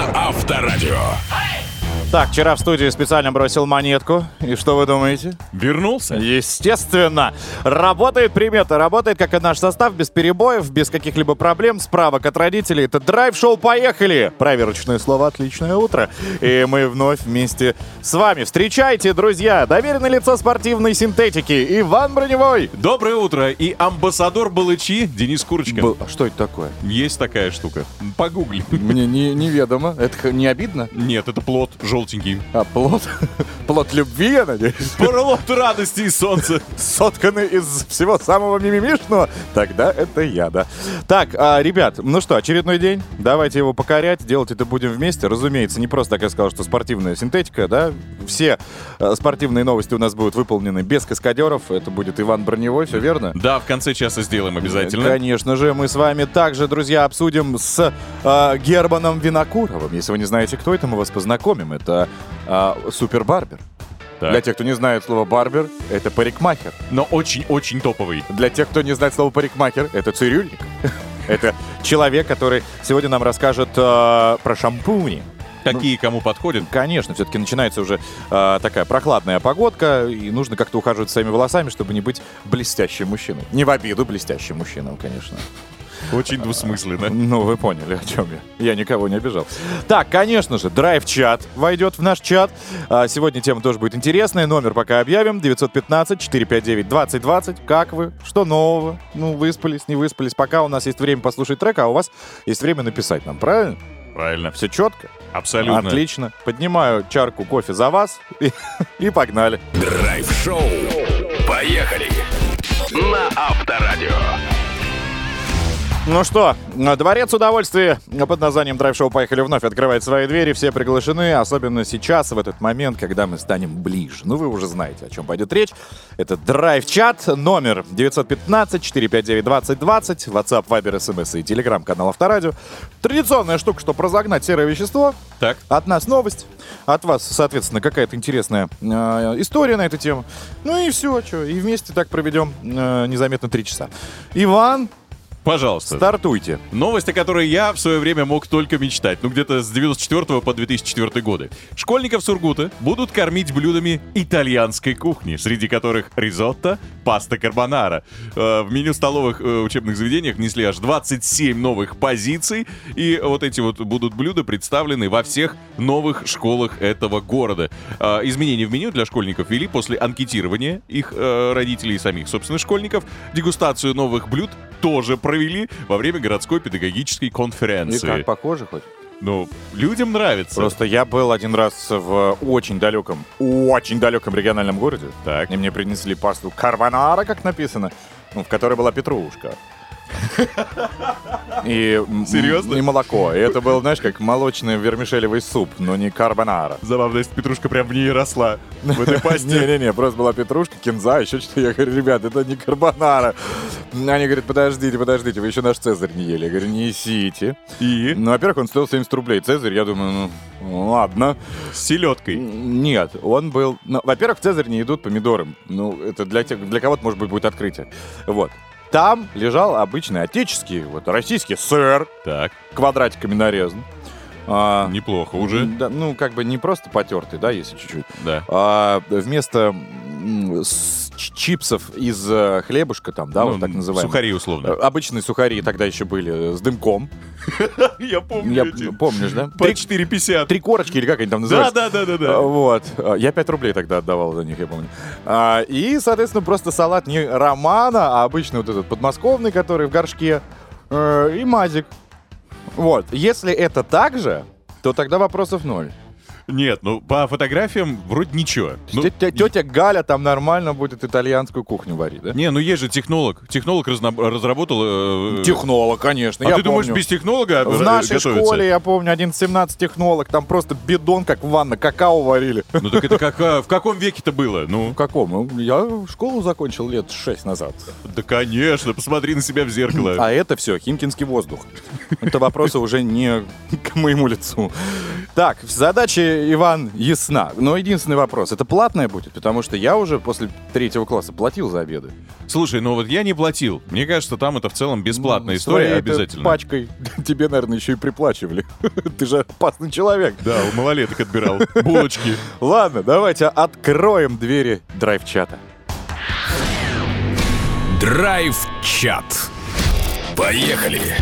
на Авторадио. Так, вчера в студии специально бросил монетку. И что вы думаете? Вернулся? Естественно. Работает примета. Работает, как и наш состав, без перебоев, без каких-либо проблем. Справок от родителей. Это драйв-шоу «Поехали». Проверочное слово «Отличное утро». И мы вновь вместе с вами. Встречайте, друзья, доверенное лицо спортивной синтетики Иван Броневой. Доброе утро. И амбассадор Балычи Денис Курочкин. Б- а что это такое? Есть такая штука. Погугли. Мне не, неведомо. Это не обидно? Нет, это плод желтенький. А плод? Плод любви, я надеюсь? Плод радости и солнца. сотканы из всего самого мимимишного, тогда это я, да. Так, а, ребят, ну что, очередной день, давайте его покорять, делать это будем вместе. Разумеется, не просто так я сказал, что спортивная синтетика, да, все э, спортивные новости у нас будут выполнены без каскадеров, это будет Иван Броневой, все верно? Да, в конце часа сделаем обязательно. Конечно же, мы с вами также, друзья, обсудим с э, Германом Винокуровым. Если вы не знаете, кто это, мы вас познакомим. Это э, Супер Барбер. Так. Для тех, кто не знает слово барбер, это парикмахер. Но очень-очень топовый. Для тех, кто не знает слово парикмахер, это цирюльник. Это человек, который сегодня нам расскажет э, про шампуни. Какие кому подходят. Конечно, все-таки начинается уже э, такая прохладная погодка, и нужно как-то ухаживать своими волосами, чтобы не быть блестящим мужчиной. Не в обиду блестящим мужчинам, конечно. Очень двусмысленно. Ну, вы поняли, о чем я. Я никого не обижал. Так, конечно же, драйв-чат войдет в наш чат. А, Сегодня тема тоже будет интересная. Номер пока объявим. 915-459-2020. Как вы? Что нового? Ну, выспались, не выспались. Пока у нас есть время послушать трек, а у вас есть время написать нам, правильно? Правильно. Все четко? Абсолютно. Отлично. Поднимаю чарку кофе за вас и, и погнали. Драйв-шоу. Поехали. На Авторадио. Ну что, Дворец удовольствия под названием Драйв-шоу «Поехали» вновь открывает свои двери. Все приглашены, особенно сейчас, в этот момент, когда мы станем ближе. Ну, вы уже знаете, о чем пойдет речь. Это Драйв-чат, номер 915-459-2020, WhatsApp, Viber, SMS и Telegram, канал Авторадио. Традиционная штука, чтобы разогнать серое вещество. Так. От нас новость, от вас, соответственно, какая-то интересная э, история на эту тему. Ну и все, что, и вместе так проведем э, незаметно три часа. Иван, Пожалуйста. стартуйте. Новость, о которой я в свое время мог только мечтать. Ну, где-то с 94 по 2004 годы. Школьников Сургута будут кормить блюдами итальянской кухни, среди которых ризотто, паста карбонара. Э, В меню столовых э, учебных заведениях внесли аж 27 новых позиций. И вот эти вот будут блюда представлены во всех новых школах этого города. Э, Изменения в меню для школьников ввели после анкетирования их родителей и самих, собственно, школьников. Дегустацию новых блюд тоже провели во время городской педагогической И конференции. как, похоже хоть? Ну, людям нравится. Просто я был один раз в очень далеком, очень далеком региональном городе. Так. И мне принесли пасту карбонара, как написано, ну, в которой была петрушка. И, Серьезно? И молоко. И это был, знаешь, как молочный вермишелевый суп, но не карбонара. Забавно, если петрушка прям в ней росла. В этой пасте. Не-не-не, просто была петрушка, кинза, еще что-то. Я говорю, ребят, это не карбонара. Они говорят, подождите, подождите, вы еще наш Цезарь не ели. Я говорю, несите. И Ну, во-первых, он стоил 70 рублей. Цезарь, я думаю, ну, ладно. с селедкой. Нет, он был... ну, во-первых, в Цезарь не идут помидоры. Ну, это для, тех, для кого-то, может быть, будет открытие. Вот. Там лежал обычный отеческий, вот, российский сыр, Так, квадратиками нарезан. А, неплохо уже. да, ну, как бы не просто потертый, да, если чуть-чуть. Да. А вместо с- чипсов из э, хлебушка там, да, Ну, вот так называемый. Сухари Э, условно. Обычные сухари тогда еще были э, с дымком. Я помню помнишь, да? По Три, 4,50. три корочки или как они там называются? да, да, да, да. Вот. Я 5 рублей тогда отдавал за них, я помню. А, И, соответственно, просто салат не романа, а обычный вот этот подмосковный, который в горшке, э, и мазик. Вот. Если это так же, то тогда вопросов ноль. Нет, ну по фотографиям вроде ничего. Ну, Тетя, тетя Галя там нормально будет итальянскую кухню варить, да? Не, ну есть же технолог. Технолог разна- разработал... э, Технолог, конечно. А ты думаешь, помню. без технолога В э, нашей готовится? школе, я помню, 11-17 технолог, там просто бидон, как ванна, какао варили. Ну так это как, а, в каком веке-то было? Ну, В каком? Ну, Я школу закончил лет 6 назад. да конечно, посмотри на себя в зеркало. А это все химкинский воздух. Это вопросы уже не к моему лицу. Так, задача, Иван, ясна. Но единственный вопрос, это платное будет? Потому что я уже после третьего класса платил за обеды. Слушай, ну вот я не платил. Мне кажется, там это в целом бесплатная история Своей этой обязательно. пачкой тебе, наверное, еще и приплачивали. Ты же опасный человек. Да, у малолеток отбирал булочки. Ладно, давайте откроем двери драйв-чата. Драйв-чат. Поехали.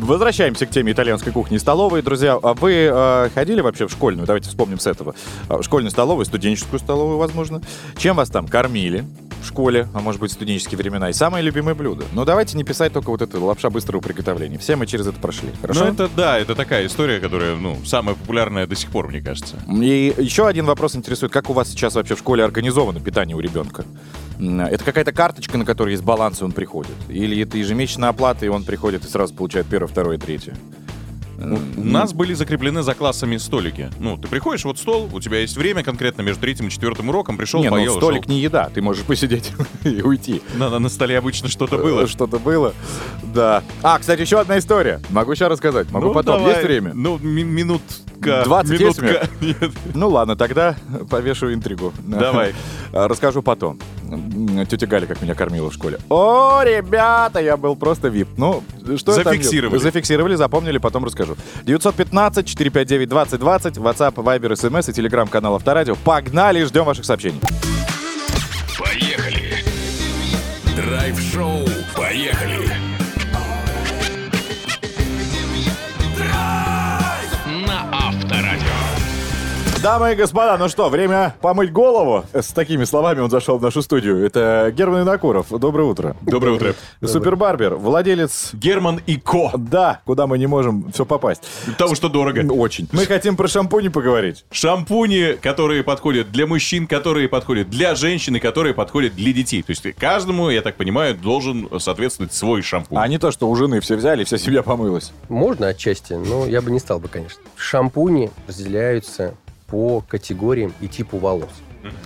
Возвращаемся к теме итальянской кухни и столовой. Друзья, а вы э, ходили вообще в школьную? Давайте вспомним с этого. А, Школьную столовую, студенческую столовую, возможно. Чем вас там кормили? В школе, а может быть, в студенческие времена. И самое любимое блюдо. Но давайте не писать только вот это лапша быстрого приготовления. Все мы через это прошли. Хорошо? Ну это да, это такая история, которая, ну, самая популярная до сих пор, мне кажется. И еще один вопрос интересует, как у вас сейчас вообще в школе организовано питание у ребенка? Это какая-то карточка, на которой есть баланс, и он приходит? Или это ежемесячная оплата, и он приходит и сразу получает первое, второе, третье? У нас были закреплены за классами столики. Ну, ты приходишь, вот стол, у тебя есть время конкретно между третьим и четвертым уроком, пришел, Не, ну поел, столик ушел. не еда, ты можешь посидеть и уйти. На, на- на столе обычно что-то было. Э, Что-то было. Да. А, кстати, еще одна история. Могу сейчас рассказать. Могу Ну, потом. давай. Есть время? Ну, ми- минутка. 20 есть минутка. Нет. Ну ладно, тогда повешу интригу. Давай. А, Расскажу потом. Тетя Галя как меня кормила в школе. О, ребята, я был просто вип. Ну, что? Зафиксировали. Зафиксировали, запомнили, потом расскажу. 915-459-2020, WhatsApp, Viber, SMS и телеграм-канал Авторадио. Погнали, ждем ваших сообщений. Поехали. Драйв-шоу. Поехали. Дамы и господа, ну что, время помыть голову. С такими словами он зашел в нашу студию. Это Герман Инакуров. Доброе утро. Доброе утро. Супербарбер, владелец... Герман и Ко. Да, куда мы не можем все попасть. Потому что дорого. Очень. Мы хотим про шампуни поговорить. Шампуни, которые подходят для мужчин, которые подходят для женщин и которые подходят для детей. То есть каждому, я так понимаю, должен соответствовать свой шампунь. А не то, что у жены все взяли, вся семья помылась. Можно отчасти, но я бы не стал бы, конечно. Шампуни разделяются по категориям и типу волос.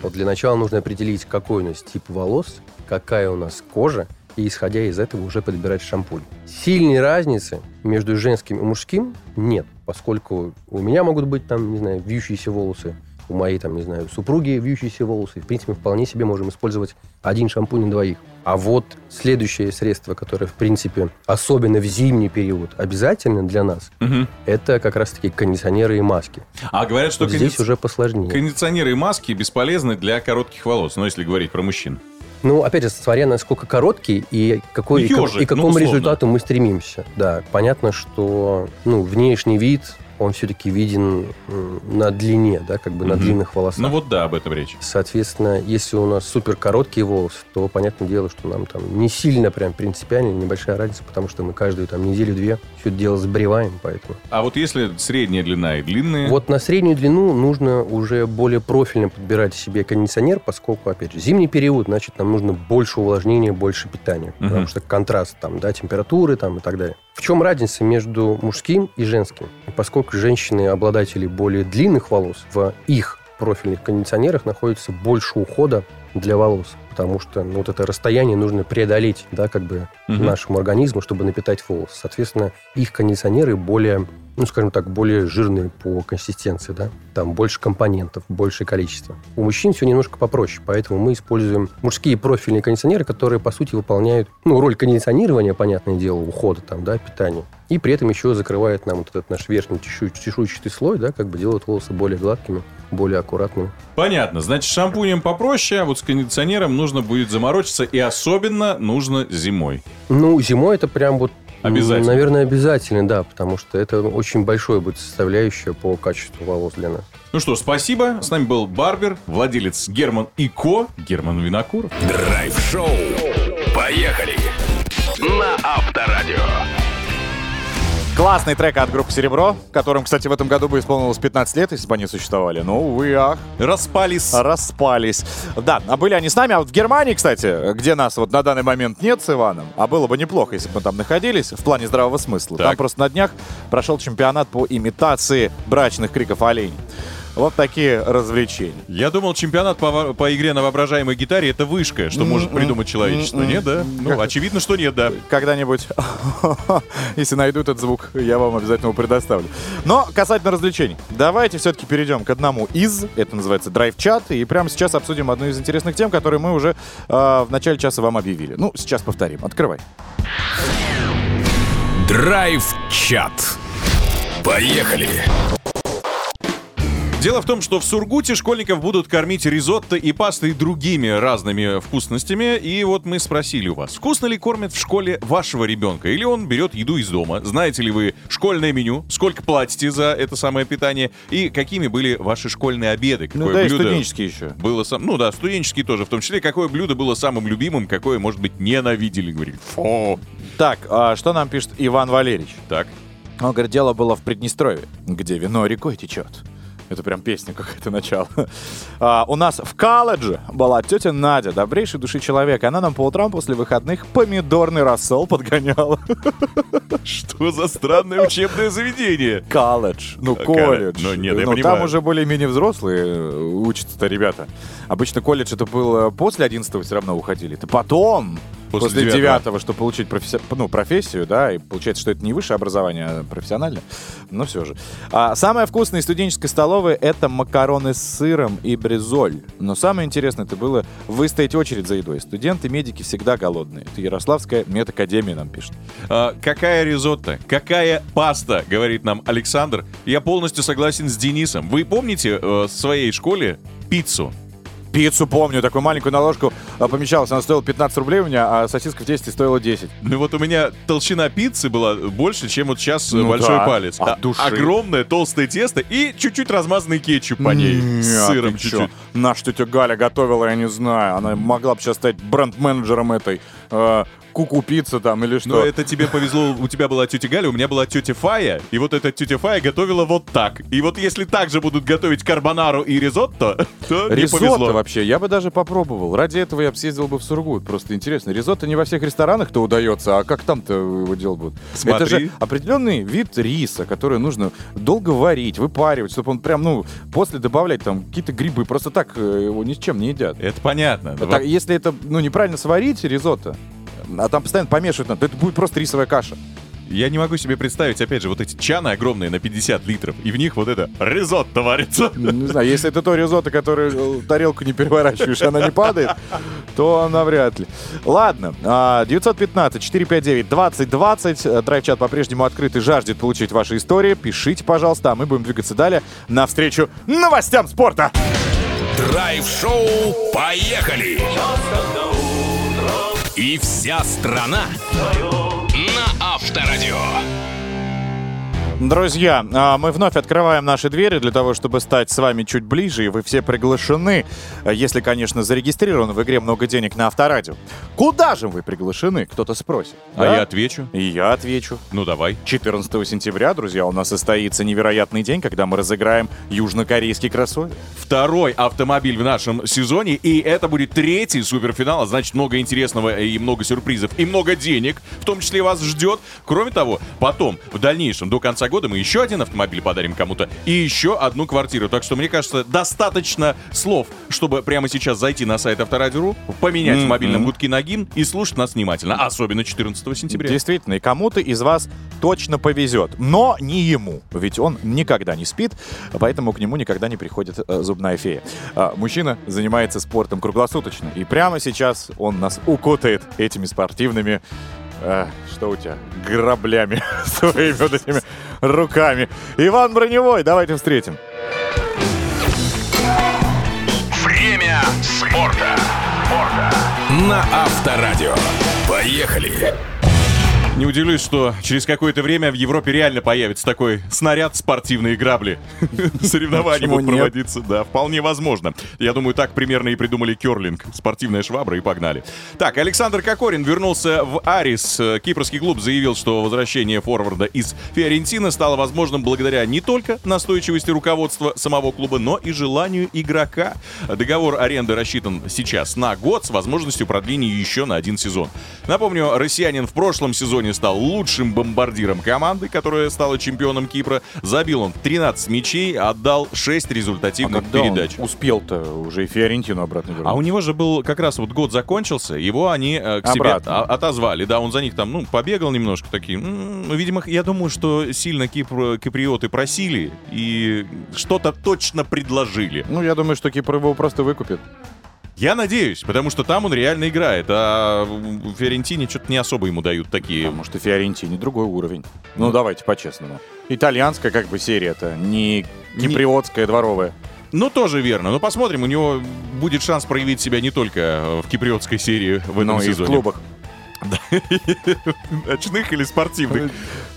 Вот для начала нужно определить, какой у нас тип волос, какая у нас кожа, и исходя из этого уже подбирать шампунь. Сильной разницы между женским и мужским нет, поскольку у меня могут быть там, не знаю, вьющиеся волосы, у моей там, не знаю, супруги вьющиеся волосы. В принципе, вполне себе можем использовать один шампунь на двоих. А вот следующее средство, которое, в принципе, особенно в зимний период, обязательно для нас, Мгм. это как раз-таки кондиционеры и маски. А говорят, что Вот здесь кондиц- уже посложнее. кондиционеры и маски бесполезны для коротких волос, но если говорить про мужчин. Ну, опять же, смотря насколько короткий и, какой, и, Ёжик, и к ну, какому условно. результату мы стремимся. Да, понятно, что ну, внешний вид, он все-таки виден на длине, да, как бы на Мгм. длинных волосах. Ну вот да, об этом речь. Соответственно, если у нас супер короткие волосы, то понятное дело, что нам там не сильно прям принципиально, небольшая разница, потому что мы каждую там неделю-две все это дело сбриваем, поэтому. А вот если средняя длина и длинная... Вот на среднюю длину нужно уже более профильно подбирать себе кондиционер, поскольку, опять же, зимний период, значит, нам нужно больше увлажнения, больше питания, Мгм. потому что контраст там, да, температуры там и так далее. В чем разница между мужским и женским? Поскольку женщины обладатели более длинных волос, в их профильных кондиционерах находится больше ухода для волос, потому что ну, вот это расстояние нужно преодолеть, да, как бы Мгм. нашему организму, чтобы напитать волосы. Соответственно, их кондиционеры более, ну, скажем так, более жирные по консистенции, да, там больше компонентов, большее количество. У мужчин все немножко попроще, поэтому мы используем мужские профильные кондиционеры, которые, по сути, выполняют, ну, роль кондиционирования, понятное дело, ухода там, да, питания. И при этом еще закрывает нам вот этот наш верхний чешу- чешуйчатый слой, да, как бы делает волосы более гладкими, более аккуратными. Понятно. Значит, шампунем попроще, а вот с кондиционером нужно будет заморочиться. И особенно нужно зимой. Ну, зимой это прям вот Обязательно. Наверное, обязательно, да, потому что это очень большое будет составляющее по качеству волос для нас. Ну что, спасибо. С нами был Барбер, владелец Герман и Ко, Герман Винокуров. Драйв-шоу. Поехали. На Авторадио. Классный трек от группы «Серебро», которым, кстати, в этом году бы исполнилось 15 лет, если бы они существовали. Ну, увы, ах, Распались. распались. Да, а были они с нами. А вот в Германии, кстати, где нас вот на данный момент нет с Иваном, а было бы неплохо, если бы мы там находились, в плане здравого смысла. Так. Там просто на днях прошел чемпионат по имитации брачных криков оленей. Вот такие развлечения. Я думал, чемпионат по, по игре на воображаемой гитаре это вышка, что может придумать человечество. Нет, да? Ну, очевидно, что нет, да. Когда-нибудь, если найду этот звук, я вам обязательно его предоставлю. Но касательно развлечений, давайте все-таки перейдем к одному из. Это называется драйв-чат. И прямо сейчас обсудим одну из интересных тем, которые мы уже э, в начале часа вам объявили. Ну, сейчас повторим. Открывай. Драйв-чат. Поехали. Дело в том, что в Сургуте школьников будут кормить ризотто и пастой другими разными вкусностями. И вот мы спросили у вас, вкусно ли кормят в школе вашего ребенка? Или он берет еду из дома? Знаете ли вы школьное меню? Сколько платите за это самое питание? И какими были ваши школьные обеды? Какое Ну да, и блюдо студенческие еще. было сам... Ну да, студенческие тоже. В том числе, какое блюдо было самым любимым, какое, может быть, ненавидели. Говорит, фу. Так, а что нам пишет Иван Валерьевич? Так. Он говорит, дело было в Приднестровье, где вино рекой течет. Это прям песня какая-то начало. А, у нас в колледже была тетя Надя, добрейшей души человек. Она нам по утрам после выходных помидорный рассол подгоняла. Что за странное учебное заведение? Колледж. Ну, колледж. Ну, нет, я там понимаю. уже более-менее взрослые э, учатся-то ребята. Обычно колледж это было после 11 все равно уходили. Это потом, После после, девятого. 9 чтобы получить професси- ну, профессию, да, и получается, что это не высшее образование, а профессиональное, но все же. А, самое вкусное из студенческой столовой это макароны с сыром и бризоль. Но самое интересное это было выстоять очередь за едой. Студенты, медики всегда голодные. Это Ярославская медакадемия нам пишет. А, какая ризотто? Какая паста? Говорит нам Александр. Я полностью согласен с Денисом. Вы помните э, в своей школе пиццу? Пиццу помню, такую маленькую на ложку а, помещалась. Она стоила 15 рублей у меня, а сосиска в тесте стоила 10. Ну вот у меня толщина пиццы была больше, чем вот сейчас э, Ну большой да, палец. от А- души. Огромное толстое тесто и чуть-чуть размазанный кетчуп по ней. Не, С а сыром чуть-чуть. Наша тетя Галя готовила, я не знаю. Она могла бы сейчас стать бренд-менеджером этой э, куку пицца там или что. Но это тебе повезло, у тебя была тетя Галя, у меня была тетя Фая, и вот эта тетя Фая готовила вот так. И вот если так же будут готовить карбонару и ризотто, то не Ризотто повезло. вообще, я бы даже попробовал. Ради этого я бы съездил бы в Сургут. Просто интересно. Ризотто не во всех ресторанах-то удается, а как там-то его делать будут? Смотри. Это же определенный вид риса, который нужно долго варить, выпаривать, чтобы он прям, ну, после добавлять там какие-то грибы. Просто так э, его ни с чем не едят. Это понятно. Так, если это, ну, неправильно сварить ризотто, а там постоянно надо, то это будет просто рисовая каша. Я не могу себе представить, опять же, вот эти чаны огромные на 50 литров, и в них вот это ризотто варится. Ну, Не знаю, если это то ризотто, которое э, тарелку не переворачиваешь, и она не падает, то навряд ли. Ладно, а, 915-459-2020. Драйв-чат по-прежнему открыт и жаждет получить ваши истории. Пишите, пожалуйста, а мы будем двигаться далее навстречу новостям спорта. Драйв-шоу «Поехали!» И вся страна на Авторадио. Друзья, а, мы вновь открываем наши двери для того, чтобы стать с вами чуть ближе, и вы все приглашены, если, конечно, зарегистрированы в игре «Много денег» на Авторадио. Куда же вы приглашены, кто-то спросит. А да? я отвечу. И я отвечу. Ну давай. 14 сентября, друзья, у нас состоится невероятный день, когда мы разыграем южнокорейский кроссовер. Второй автомобиль в нашем сезоне, и это будет третий суперфинал, а значит много интересного и много сюрпризов, и много денег, в том числе вас ждет. Кроме того, потом, в дальнейшем, до конца года мы еще один автомобиль подарим кому-то и еще одну квартиру. Так что, мне кажется, достаточно слов, чтобы прямо сейчас зайти на сайт Авторадио.ру, поменять в Мгм. мобильном гудке на гимн и слушать нас внимательно, особенно 14 сентября. Действительно, и кому-то из вас точно повезет. Но не ему, ведь он никогда не спит, поэтому к нему никогда не приходит э, зубная фея. А, мужчина занимается спортом круглосуточно, и прямо сейчас он нас укутает этими спортивными... э, что у тебя? Граблями своими вот этими руками. Иван Броневой, давайте встретим. Время спорта. На Авторадио. Поехали! Не удивлюсь, что через какое-то время в Европе реально появится такой снаряд спортивные грабли. Соревнования будут проводиться, да, вполне возможно. Я думаю, так примерно и придумали керлинг. Спортивная швабра и погнали. Так, Александр Кокорин вернулся в Арис. Кипрский клуб заявил, что возвращение форварда из Фиорентины стало возможным благодаря не только настойчивости руководства самого клуба, но и желанию игрока. Договор аренды рассчитан сейчас на год с возможностью продления еще на один сезон. Напомню, россиянин в прошлом сезоне сегодня стал лучшим бомбардиром команды, которая стала чемпионом Кипра. Забил он 13 мячей, отдал 6 А результативных когда он передач. успел-то уже и Фиорентину обратно вернуть? А у него же был как раз вот год закончился, его они э, к себе Обратно. а- отозвали. Да, он за них там, ну, побегал немножко такие. Ну, видимо, я думаю, что сильно Кипр, киприоты просили и что-то точно предложили. Ну, я думаю, что Кипр его просто выкупит. Я надеюсь, потому что там он реально играет, а в Фиорентине что-то не особо ему дают такие. Потому что Фиорентини другой уровень. Ну, давайте по-честному. Итальянская как бы серия-то, не Не- киприотская дворовая. Ну, тоже верно. Но посмотрим, у него будет шанс проявить себя не только в киприотской серии в этом Но и в сезоне. клубах. Ночных или спортивных.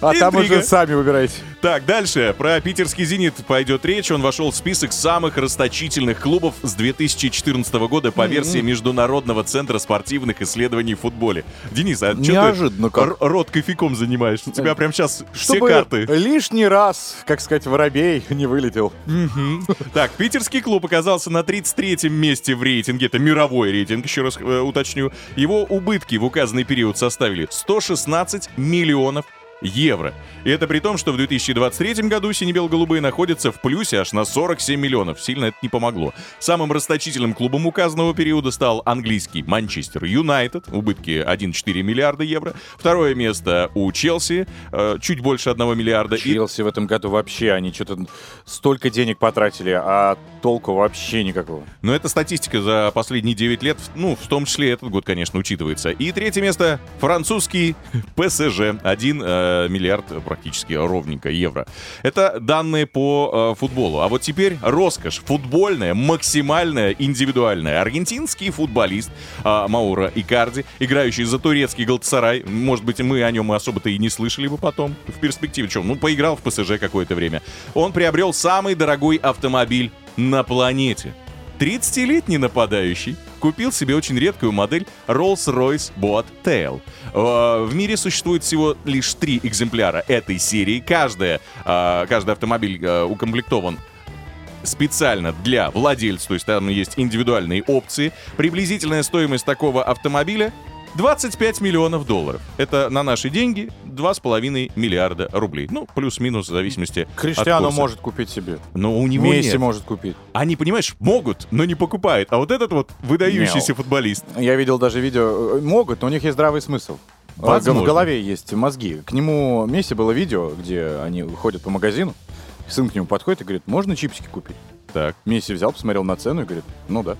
А там уже сами выбирайте. Так, дальше. Про питерский «Зенит» пойдет речь. Он вошел в список самых расточительных клубов с 2014 года по версии Международного центра спортивных исследований в футболе. Денис, а что Неожиданно ты как. р- рот кофейком занимаешь? У тебя прям сейчас все карты. лишний раз, как сказать, воробей не вылетел. Так, питерский клуб оказался на 33-м месте в рейтинге. Это мировой рейтинг, еще раз э, уточню. Его убытки в указанный период составили 116 миллионов евро. И это при том, что в 2023 году сине-бело-голубые находятся в плюсе аж на 47 миллионов. Сильно это не помогло. Самым расточительным клубом указанного периода стал английский Манчестер Юнайтед, убытки 1,4 миллиарда евро. Второе место у Челси, э, чуть больше 1 миллиарда. И Челси в этом году вообще, они что-то столько денег потратили, а толку вообще никакого. Но это статистика за последние 9 лет, ну, в том числе этот год, конечно, учитывается. И третье место — французский ПСЖ. 1 миллиард практически ровненько евро. Это данные по э, футболу. А вот теперь роскошь футбольная, максимальная, индивидуальная. Аргентинский футболист э, Маура Икарди, играющий за турецкий Галтасарай. Может быть, мы о нем особо-то и не слышали бы потом в перспективе. Чем? Ну, поиграл в ПСЖ какое-то время. Он приобрел самый дорогой автомобиль на планете. 30-летний нападающий купил себе очень редкую модель Rolls-Royce Boat Tail. Э, В мире существует всего лишь три экземпляра этой серии. Каждая, э, каждый автомобиль э, укомплектован специально для владельца, то есть там есть индивидуальные опции. Приблизительная стоимость такого автомобиля 25 миллионов долларов. Это на наши деньги 2,5 миллиарда рублей. Ну, плюс-минус в зависимости от Криштиану курса. может купить себе. Но у него Месси нет. может купить. Они, понимаешь, могут, но не покупают. А вот этот вот выдающийся Мяу. футболист. Я видел даже видео. э, Могут, но у них есть здравый смысл. Э, Возможно. В голове есть мозги. К нему Месси было видео, где они ходят по магазину. Сын к нему подходит и говорит, можно чипсики купить? Так, Месси взял, посмотрел на цену и говорит, ну да.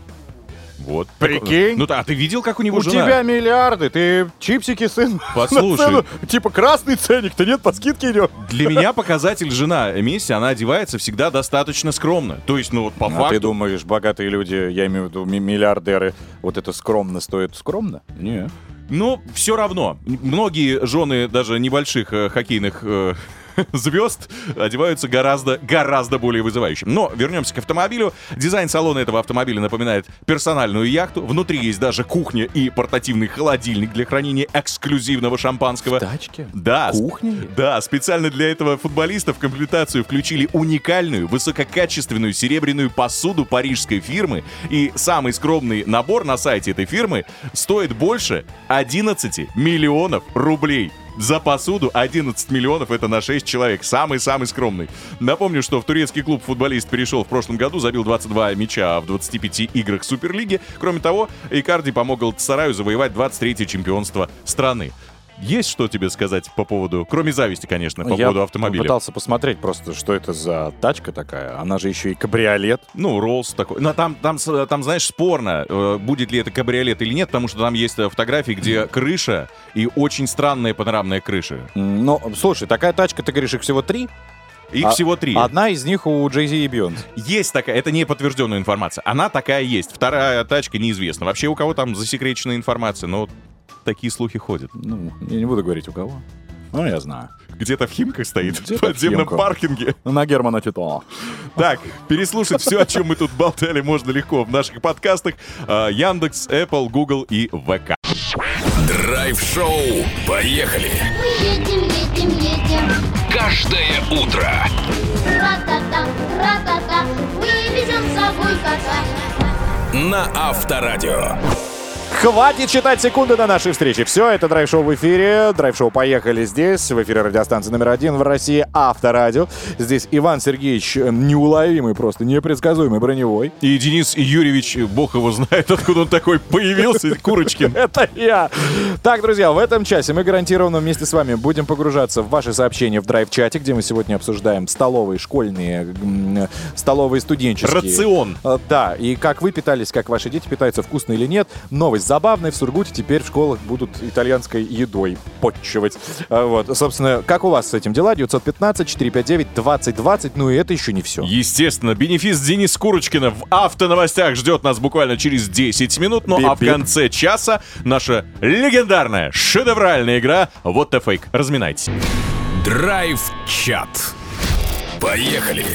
Вот. Прикинь? Ну да, а ты видел, как у него У жена? тебя миллиарды, ты чипсики, сын, Послушай. типа красный ценник, то нет, по скидке идет. Для меня показатель жена Месси, она одевается всегда достаточно скромно. То есть, ну вот по А факту... ты думаешь, богатые люди, я имею в виду ми- миллиардеры, вот это скромно стоит скромно? Не. Но все равно. Многие жены даже небольших э, хоккейных э, звезд одеваются гораздо, гораздо более вызывающим. Но вернемся к автомобилю. Дизайн салона этого автомобиля напоминает персональную яхту. Внутри есть даже кухня и портативный холодильник для хранения эксклюзивного шампанского. Тачки? Да, Кухня? Да, специально для этого футболиста в комплектацию включили уникальную, высококачественную серебряную посуду парижской фирмы. И самый скромный набор на сайте этой фирмы стоит больше 11 миллионов рублей. За посуду 11 миллионов это на 6 человек. Самый-самый скромный. Напомню, что в турецкий клуб футболист перешел в прошлом году, забил 22 мяча в 25 играх Суперлиги. Кроме того, Икарди помог Галатасараю завоевать 23-е чемпионство страны. Есть что тебе сказать по поводу, кроме зависти, конечно, по Я поводу автомобиля? пытался посмотреть просто, что это за тачка такая. Она же еще и кабриолет. Ну, Роллс такой. Но там, там, там, знаешь, спорно, э, будет ли это кабриолет или нет, потому что там есть э, фотографии, где крыша и очень странная панорамная крыша. Ну, слушай, такая тачка, ты говоришь, их всего три? Их А- всего три. Одна из них у Jay Z и Beyonce. Есть такая, это не подтвержденная информация. Она такая есть. Вторая тачка неизвестна. Вообще у кого там засекреченная информация, но такие слухи ходят. Ну, я не буду говорить у кого. Ну, я знаю. Где-то в Химках стоит, Где-то в в подземном Химках. паркинге. На Германа Титова. Так, переслушать все, о чем мы тут болтали, можно легко в наших подкастах. А, Яндекс, Apple, Google и ВК. Драйв-шоу. Поехали. Мы едем, едем, едем. Каждое утро. Ра-та-та, ра-та-та. Мы везем с собой кота. На Авторадио. Хватит считать секунды на нашей встрече. Все, это драйв-шоу в эфире. Драйв-шоу «Поехали» здесь. В эфире радиостанции номер один в России «Авторадио». Здесь Иван Сергеевич неуловимый просто, непредсказуемый броневой. И Денис Юрьевич, бог его знает, откуда он такой появился, Курочкин. Это я. Так, друзья, в этом часе мы гарантированно вместе с вами будем погружаться в ваши сообщения в драйв-чате, где мы сегодня обсуждаем столовые, школьные, столовые студенческие. Рацион. Э, Да, и как вы питались, как ваши дети питаются, вкусно или нет. Новость забавная. В Сургуте теперь в школах будут итальянской едой подчивать. Э, Вот, собственно, как у вас с этим дела? 915-459-2020. Ну и это еще не все. Естественно, бенефис Денис Курочкина в автоновостях ждет нас буквально через 10 минут. Ну а в конце часа наша легендарная, шедевральная игра «Вот the фейк». Разминайтесь. Драйв-чат. Поехали.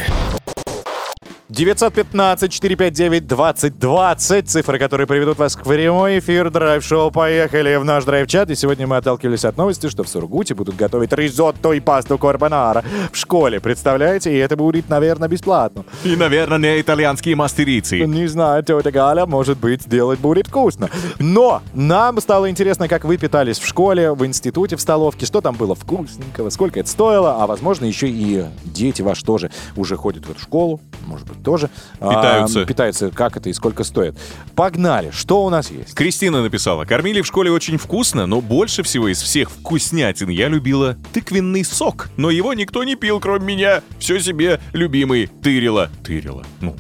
915-459-2020. Цифры, которые приведут вас к прямой эфир драйв-шоу. Поехали в наш драйв-чат. И сегодня мы отталкивались от новости, что в Сургуте будут готовить ризотто и пасту карбонара в школе. Представляете? И это будет, наверное, бесплатно. И, наверное, не итальянские мастерицы. Не знаю, тетя Галя, может быть, делать будет вкусно. Но нам стало интересно, как вы питались в школе, в институте, в столовке, что там было вкусненького, сколько это стоило, а возможно еще и дети ваши тоже уже ходят в эту школу, может быть, тоже. а, Питаются. питаются, как это и сколько стоит. Погнали, что у нас есть? Кристина написала, кормили в школе очень вкусно, но больше всего из всех вкуснятин я любила тыквенный сок. Но его никто не пил, кроме меня. Все себе любимый тырила. Тырила. Ну,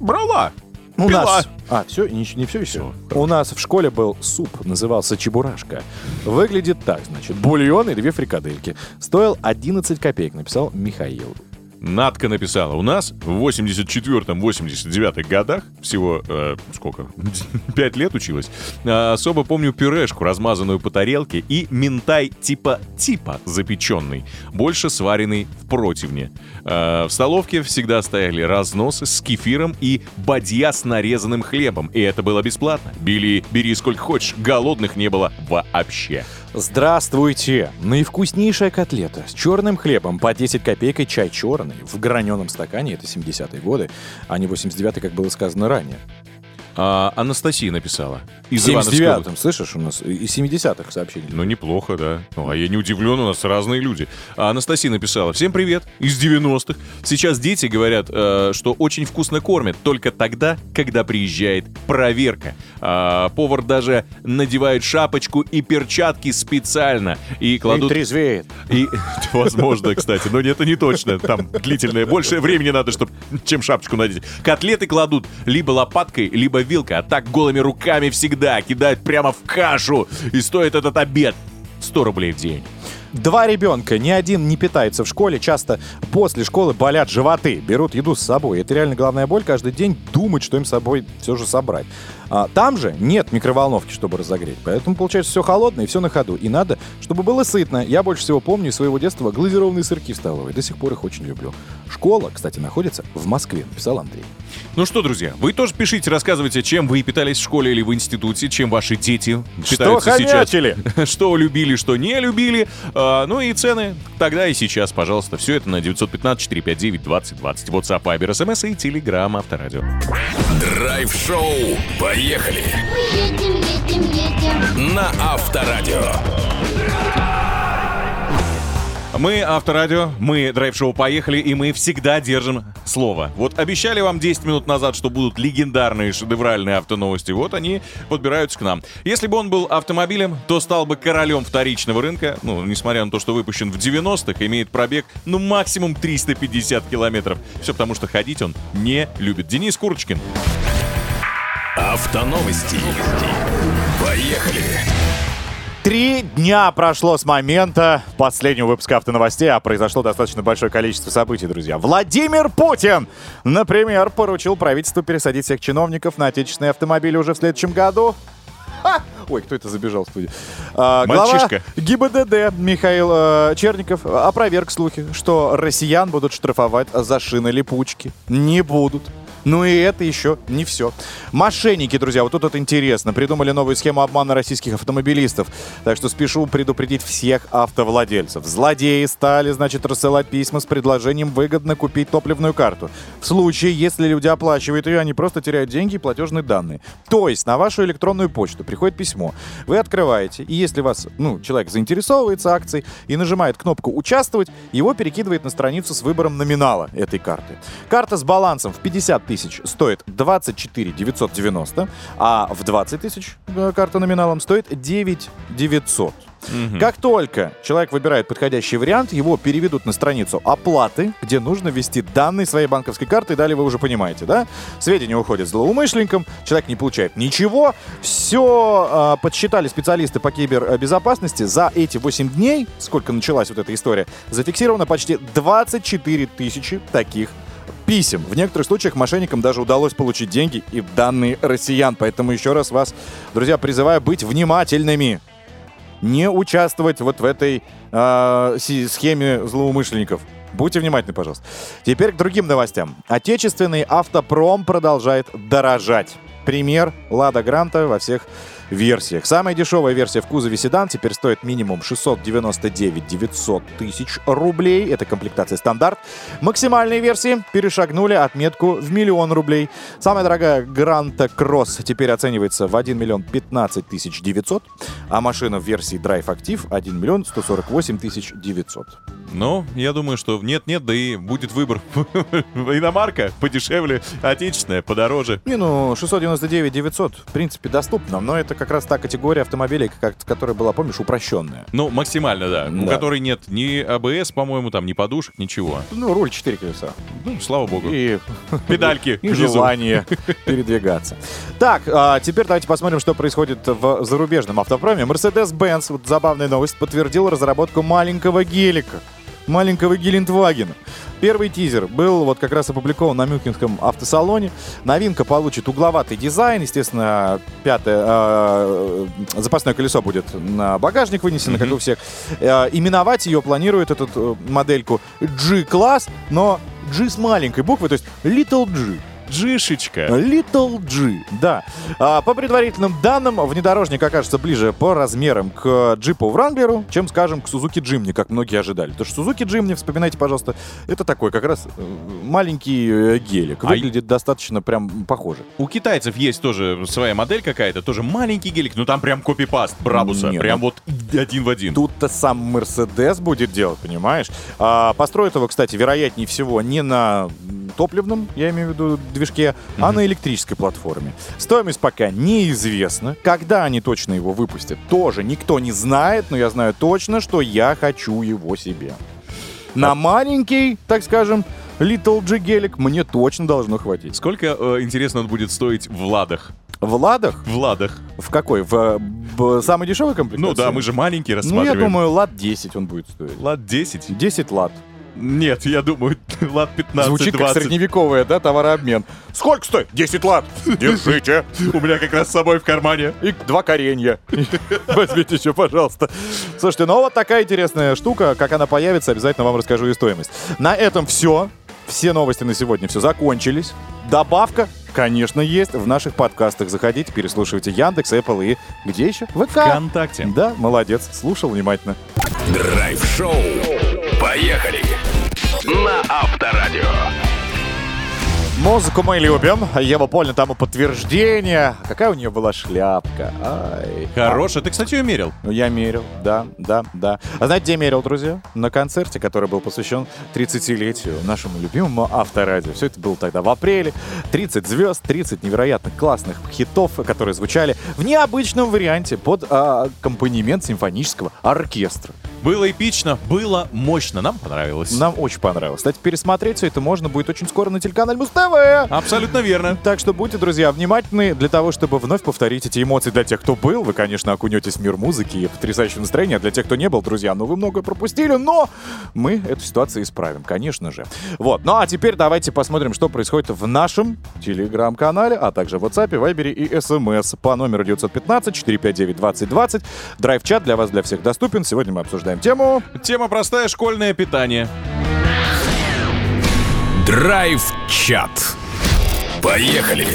брала. У Пила. нас... А, все, не, не все еще. У нас в школе был суп, назывался чебурашка. Выглядит так, значит, бульон и две фрикадельки. Стоил 11 копеек, написал Михаил. Надка написала, у нас в 84-89 годах, всего, э, сколько, 5 лет училась, э, особо помню пюрешку, размазанную по тарелке, и минтай типа-типа запеченный, больше сваренный в противне. Э, в столовке всегда стояли разносы с кефиром и бадья с нарезанным хлебом, и это было бесплатно. Бери, бери сколько хочешь, голодных не было вообще. Здравствуйте! Наивкуснейшая котлета с черным хлебом по 10 копеек и чай черный в граненом стакане, это 70-е годы, а не 89-й, как было сказано ранее. А, Анастасия написала. Из Ивановской 79-м, слышишь, у нас и 70-х сообщений. Ну, неплохо, да. Ну, а я не удивлен, у нас разные люди. А Анастасия написала, всем привет, из 90-х. Сейчас дети говорят, э, что очень вкусно кормят, только тогда, когда приезжает проверка. А, повар даже надевает шапочку и перчатки специально. И И кладут... трезвеет. И, возможно, кстати, но это не точно. Там длительное. Больше времени надо, чтобы чем шапочку надеть. Котлеты кладут либо лопаткой, либо вилкой, а так голыми руками всегда кидают прямо в кашу. И стоит этот обед 100 рублей в день. Два ребенка, ни один не питается в школе, часто после школы болят животы, берут еду с собой. Это реально главная боль, каждый день думать, что им с собой все же собрать. А, там же нет микроволновки, чтобы разогреть, поэтому получается все холодное и все на ходу. И надо, чтобы было сытно. Я больше всего помню из своего детства глазированные сырки в столовой, до сих пор их очень люблю. Школа, кстати, находится в Москве, написал Андрей. Ну что, друзья, вы тоже пишите, рассказывайте, чем вы питались в школе или в институте, чем ваши дети питаются сейчас. хомячили? Что любили, что не любили. А, ну и цены тогда и сейчас, пожалуйста. Все это на 915-459-2020. WhatsApp, Viber, SMS и Telegram Авторадио. Драйв-шоу. Поехали. Мы едем, едем, едем. На Авторадио. Мы Авторадио, мы драйв-шоу «Поехали», и мы всегда держим слово. Вот обещали вам 10 минут назад, что будут легендарные шедевральные автоновости. Вот они подбираются к нам. Если бы он был автомобилем, то стал бы королем вторичного рынка. Ну, несмотря на то, что выпущен в 90-х, имеет пробег, ну, максимум 350 километров. Все потому, что ходить он не любит. Денис Курочкин. Автоновости. Поехали. Три дня прошло с момента последнего выпуска автоновостей, а произошло достаточно большое количество событий, друзья. Владимир Путин, например, поручил правительству пересадить всех чиновников на отечественные автомобили уже в следующем году. Ха! Ой, кто это забежал в студию? А, Мальчишка. глава ГИБДД Михаил э, Черников опроверг слухи, что россиян будут штрафовать за шины липучки. Не будут. Ну и это еще не все. Мошенники, друзья, вот тут вот интересно. Придумали новую схему обмана российских автомобилистов. Так что спешу предупредить всех автовладельцев. Злодеи стали, значит, рассылать письма с предложением выгодно купить топливную карту. В случае, если люди оплачивают ее, они просто теряют деньги и платежные данные. То есть на вашу электронную почту приходит письмо. Вы открываете, и если вас, ну, человек заинтересовывается акцией и нажимает кнопку «Участвовать», его перекидывает на страницу с выбором номинала этой карты. Карта с балансом в 50 тысяч стоит 24 990, а в 20 тысяч э, карта номиналом стоит 9 900. Как только человек выбирает подходящий вариант, его переведут на страницу оплаты, где нужно ввести данные своей банковской карты, и далее вы уже понимаете, да? Сведения уходят злоумышленникам, человек не получает ничего. Все э, подсчитали специалисты по кибербезопасности. За эти 8 дней, сколько началась вот эта история, зафиксировано почти 24 тысячи таких писем. В некоторых случаях мошенникам даже удалось получить деньги и данные россиян. Поэтому еще раз вас, друзья, призываю быть внимательными. Не участвовать вот в этой э, схеме злоумышленников. Будьте внимательны, пожалуйста. Теперь к другим новостям. Отечественный автопром продолжает дорожать. Пример Лада Гранта во всех версиях. Самая дешевая версия в кузове седан теперь стоит минимум 699 900 тысяч рублей. Это комплектация стандарт. Максимальные версии перешагнули отметку в миллион рублей. Самая дорогая Гранта Кросс теперь оценивается в 1 миллион 15 тысяч 900, а машина в версии Drive Active 1 миллион 148 тысяч 900. Ну, я думаю, что нет-нет, да и будет выбор. Иномарка подешевле, отечественная подороже. Не, ну, 699 900, в принципе, доступно, но это как раз та категория автомобилей, как- которая была, помнишь, упрощенная. Ну, максимально, да. У Да. которой нет ни АБС, по-моему, там, ни подушек, ничего. Ну, руль 4 колеса. Ну, слава богу. И, Педальки и внизу. желание передвигаться. Так, а, теперь давайте посмотрим, что происходит в зарубежном автопроме. Mercedes-Benz, вот забавная новость, подтвердил разработку маленького гелика. Маленького Гелендвагена. Первый тизер был вот как раз опубликован на Мюнхенском автосалоне. Новинка получит угловатый дизайн. Естественно, пятое, э, запасное колесо будет на багажник вынесено, как у всех. Э, именовать ее планирует эту э, модельку G-класс, но G с маленькой буквы, то есть Little G. Джишечка. Little G, да. А, по предварительным данным, внедорожник окажется ближе по размерам к джипу Wrangler, чем, скажем, к Suzuki Jimny, как многие ожидали. Потому что Suzuki Jimny, вспоминайте, пожалуйста, это такой как раз э, маленький э, гелик. А Выглядит достаточно прям похоже. У китайцев есть тоже своя модель какая-то, тоже маленький гелик, но там прям копипаст Брабуса. Не, прям ну- вот один в один. Тут-то сам Mercedes будет делать, понимаешь? А, построит его, кстати, вероятнее всего не на топливном, я имею в виду движке, а на электрической платформе. Стоимость пока неизвестна. Когда они точно его выпустят, тоже никто не знает, но я знаю точно, что я хочу его себе. На маленький, так скажем, Little G гелик мне точно должно хватить. Сколько, э, интересно, он будет стоить в ладах? В Ладах? В ладах. В какой? В, б- самой дешевой комплектации? Ну да, мы же маленькие Ну, рассматриваем. я думаю, Лад 10 он будет стоить. Лад 10? 10 лат. Нет, я думаю, лад 15, Звучит как 20. средневековое, да, товарообмен. Сколько стоит? 10 лат. Держите. У меня как раз с собой в кармане. И два коренья. Возьмите еще, пожалуйста. Слушайте, ну вот такая интересная штука. Как она появится, обязательно вам расскажу и стоимость. На этом все. Все новости на сегодня все закончились. Добавка, конечно, есть в наших подкастах. Заходите, переслушивайте Яндекс, Apple и где еще? ВК. Вконтакте. Да, молодец. Слушал внимательно. Драйв-шоу. Поехали. На Авторадио. Музыку мы любим. Ева Польна тому подтверждение. Какая у нее была шляпка. Ай. Хорошая. Ты, кстати, ее мерил. Ну, я мерил, да, да, да. А знаете, где я мерил, друзья? На концерте, который был посвящен 30-летию нашему любимому авторадио. Все это было тогда в апреле. 30 звезд, 30 невероятно классных хитов, которые звучали в необычном варианте под а, аккомпанемент симфонического оркестра. Было эпично, было мощно. Нам понравилось. Нам очень понравилось. Кстати, пересмотреть все это можно будет очень скоро на телеканале Муз-ТВ. Абсолютно верно. Так что будьте, друзья, внимательны для того, чтобы вновь повторить эти эмоции для тех, кто был. Вы, конечно, окунетесь в мир музыки и потрясающее настроение. А для тех, кто не был, друзья, ну вы многое пропустили, но мы эту ситуацию исправим, конечно же. Вот. Ну а теперь давайте посмотрим, что происходит в нашем телеграм-канале, а также в WhatsApp, Viber и SMS по номеру 915-459-2020. Драйв-чат для вас, для всех доступен. Сегодня мы обсуждаем тему... Тема простая, школьное питание. Драйв-чат. Поехали!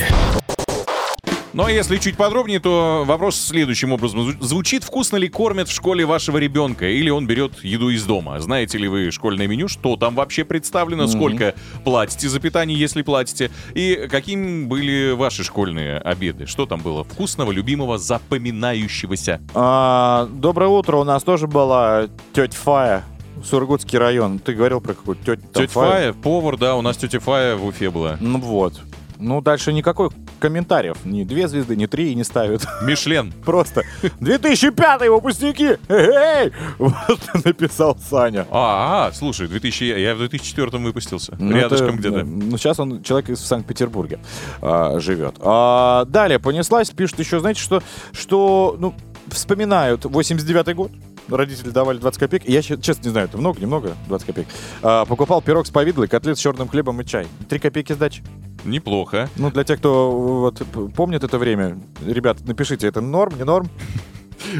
Ну а если чуть подробнее, то вопрос следующим образом зву- звучит. Вкусно ли кормят в школе вашего ребенка? Или он берет еду из дома? Знаете ли вы школьное меню? Что там вообще представлено? Сколько платите за питание, если платите? И каким были ваши школьные обеды? Что там было вкусного, любимого, запоминающегося? А, доброе утро, у нас тоже была тетя Фая, Сургутский район. Ты говорил про какую-то тетю Тетя Фая, повар, да, у нас тетя Фая в Уфе была. Ну вот. Ну, дальше никакой комментариев. Ни две звезды, ни три и не ставят. Мишлен. Просто 2005 выпускники! Эй! Вот написал Саня. А, а, слушай, 2000, я в 2004 выпустился. Ну, Рядышком где-то. Ну, сейчас он, человек из Санкт-Петербурге а, живет. А, далее, понеслась, пишут еще, знаете, что, что ну, вспоминают 89-й год. Родители давали 20 копеек. Я честно не знаю, это много, немного, 20 копеек. А, покупал пирог с повидлой, котлет с черным хлебом и чай. 3 копейки сдачи. Неплохо. Ну, для тех, кто вот, помнит это время, ребят, напишите, это норм, не норм?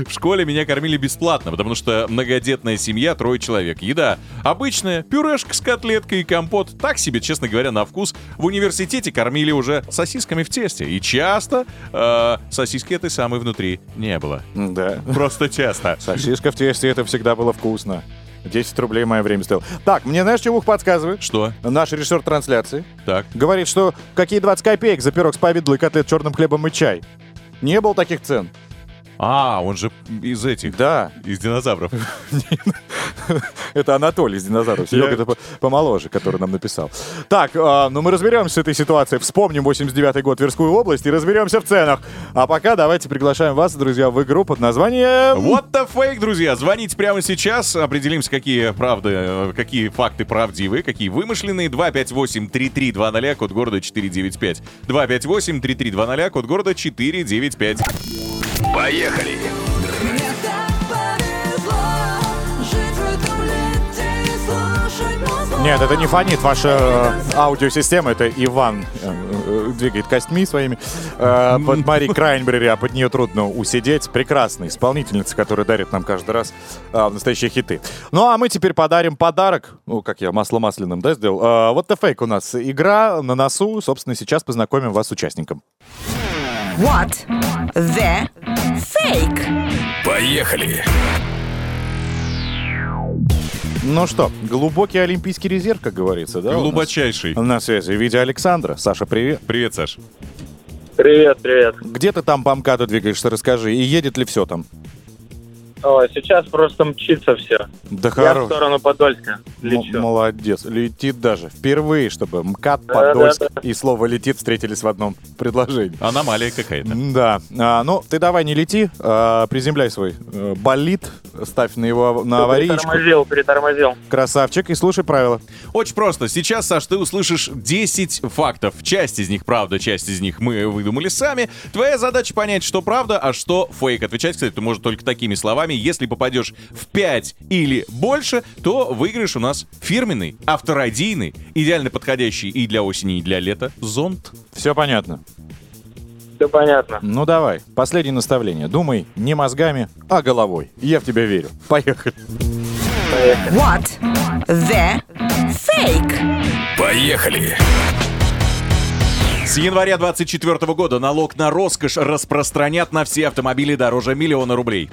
В школе меня кормили бесплатно, потому что многодетная семья, трое человек. Еда обычная, пюрешка с котлеткой и компот. Так себе, честно говоря, на вкус. В университете кормили уже сосисками в тесте. И часто э, сосиски этой самой внутри не было. Да. Просто часто. Сосиска в тесте, это всегда было вкусно. 10 рублей мое время стоило. Так, мне знаешь, чего подсказывает? Что? Наш режиссер трансляции Так. говорит, что какие 20 копеек за пирог с повидлой, котлет, черным хлебом и чай. Не было таких цен. А, он же из этих, Да, из динозавров. это Анатолий из динозавров. Серега это по- помоложе, который нам написал. Так, а, ну мы разберемся с этой ситуацией. Вспомним 89-й год Тверскую область и разберемся в ценах. А пока давайте приглашаем вас, друзья, в игру под названием... What the fake, друзья? Звоните прямо сейчас, определимся, какие правды, какие факты правдивые, какие вымышленные. 258-3320, код города 495. 258-3320, код города 495. Поехали! Мне. Нет, это не фонит ваша э, аудиосистема, это Иван э, э, двигает костьми своими под Мари Крайнбери, а под нее трудно усидеть. Прекрасная исполнительница, которая дарит нам каждый раз настоящие хиты. Ну, а мы теперь подарим подарок, ну, как я масло масляным, да, сделал. Вот the fake у нас игра на носу. Собственно, сейчас познакомим вас с участником. What the fake? Поехали! Ну что, глубокий олимпийский резерв, как говорится, да? у нас? Глубочайший. На связи в виде Александра. Саша, привет. Привет, Саш. Привет, привет. Где ты там по МКАДу двигаешься, расскажи. И едет ли все там? О, сейчас просто мчится все. Да Я в хорош. сторону Подольска М- лечу. молодец. Летит даже. Впервые, чтобы МКАД, Да, Подольск да, да. и слово «летит» встретились в одном предложении. Аномалия какая-то. Да. А, ну, ты давай не лети, а, приземляй свой э, болид, ставь на его на аварийку. Притормозил, притормозил. Красавчик, и слушай правила. Очень просто. Сейчас, Саш, ты услышишь 10 фактов. Часть из них правда, часть из них мы выдумали сами. Твоя задача понять, что правда, а что фейк. Отвечать, кстати, ты можешь только такими словами. Если попадешь в 5 или больше, то выиграешь у нас фирменный, авторадийный, идеально подходящий и для осени, и для лета зонт. Все понятно. Все понятно. Ну давай, последнее наставление. Думай не мозгами, а головой. Я в тебя верю. Поехали. What the fake? Поехали! С января 24 года налог на роскошь распространят на все автомобили дороже миллиона рублей.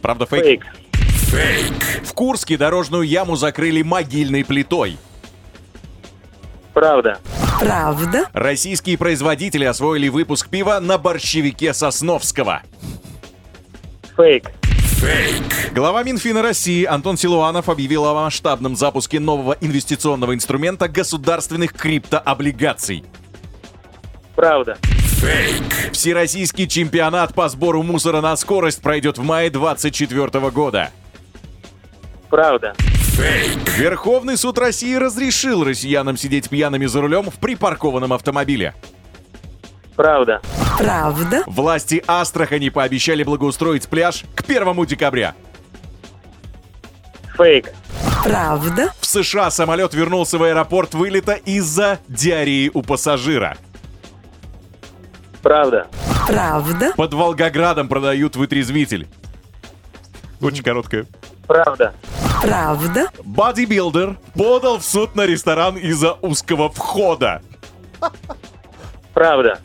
Правда, фейк? Фейк. Фейк! В Курске дорожную яму закрыли могильной плитой. Правда. Правда? Российские производители освоили выпуск пива на борщевике Сосновского. Фейк. Фейк! Глава Минфина России Антон Силуанов объявил о масштабном запуске нового инвестиционного инструмента государственных криптооблигаций. Правда. Фейк! Всероссийский чемпионат по сбору мусора на скорость пройдет в мае 2024 года. Правда. Фейк! Верховный суд России разрешил россиянам сидеть пьяными за рулем в припаркованном автомобиле. Правда. Правда? Власти Астрахани пообещали благоустроить пляж к 1 декабря. Фейк. Правда? В США самолет вернулся в аэропорт вылета из-за диареи у пассажира. Правда. Правда? Под Волгоградом продают вытрезвитель. Очень короткая. Правда. Правда? Бодибилдер подал в суд на ресторан из-за узкого входа. Правда.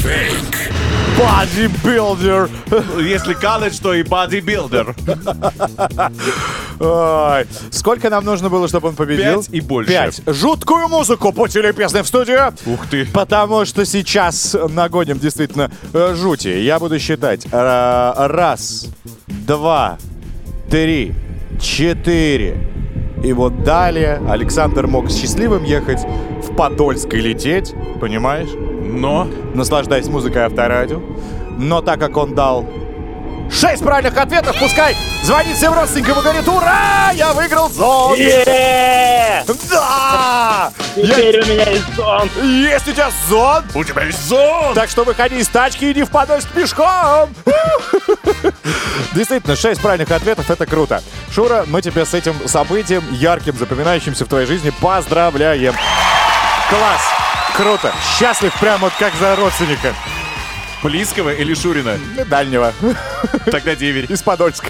Фейк. Бодибилдер. Если колледж, то и бодибилдер. Ой, Сколько нам нужно было, чтобы он победил? Пять и больше. Пять. Жуткую музыку по телепесной в студию. Ух ты. Потому что сейчас нагоним действительно э, жути. Я буду считать. Э, Раз, два, три, четыре. И вот далее Александр мог счастливым ехать в Подольск и лететь, понимаешь? Но Наслаждаясь музыкой авторадио. Но так как он дал шесть правильных ответов, пускай звонит всем родственникам и говорит, ура, я выиграл зон! Е-е-е! Да! Я- Теперь у меня есть сон. Есть у тебя зон! у тебя есть зон! Так что выходи из тачки и иди в Подольск пешком! Действительно, 6 правильных ответов — это круто. Шура, мы тебя с этим событием, ярким, запоминающимся в твоей жизни, поздравляем! Класс! Круто! Счастлив прямо вот как за родственника. Близкого или Шурина? Дальнего. Тогда деверь. Из Подольска.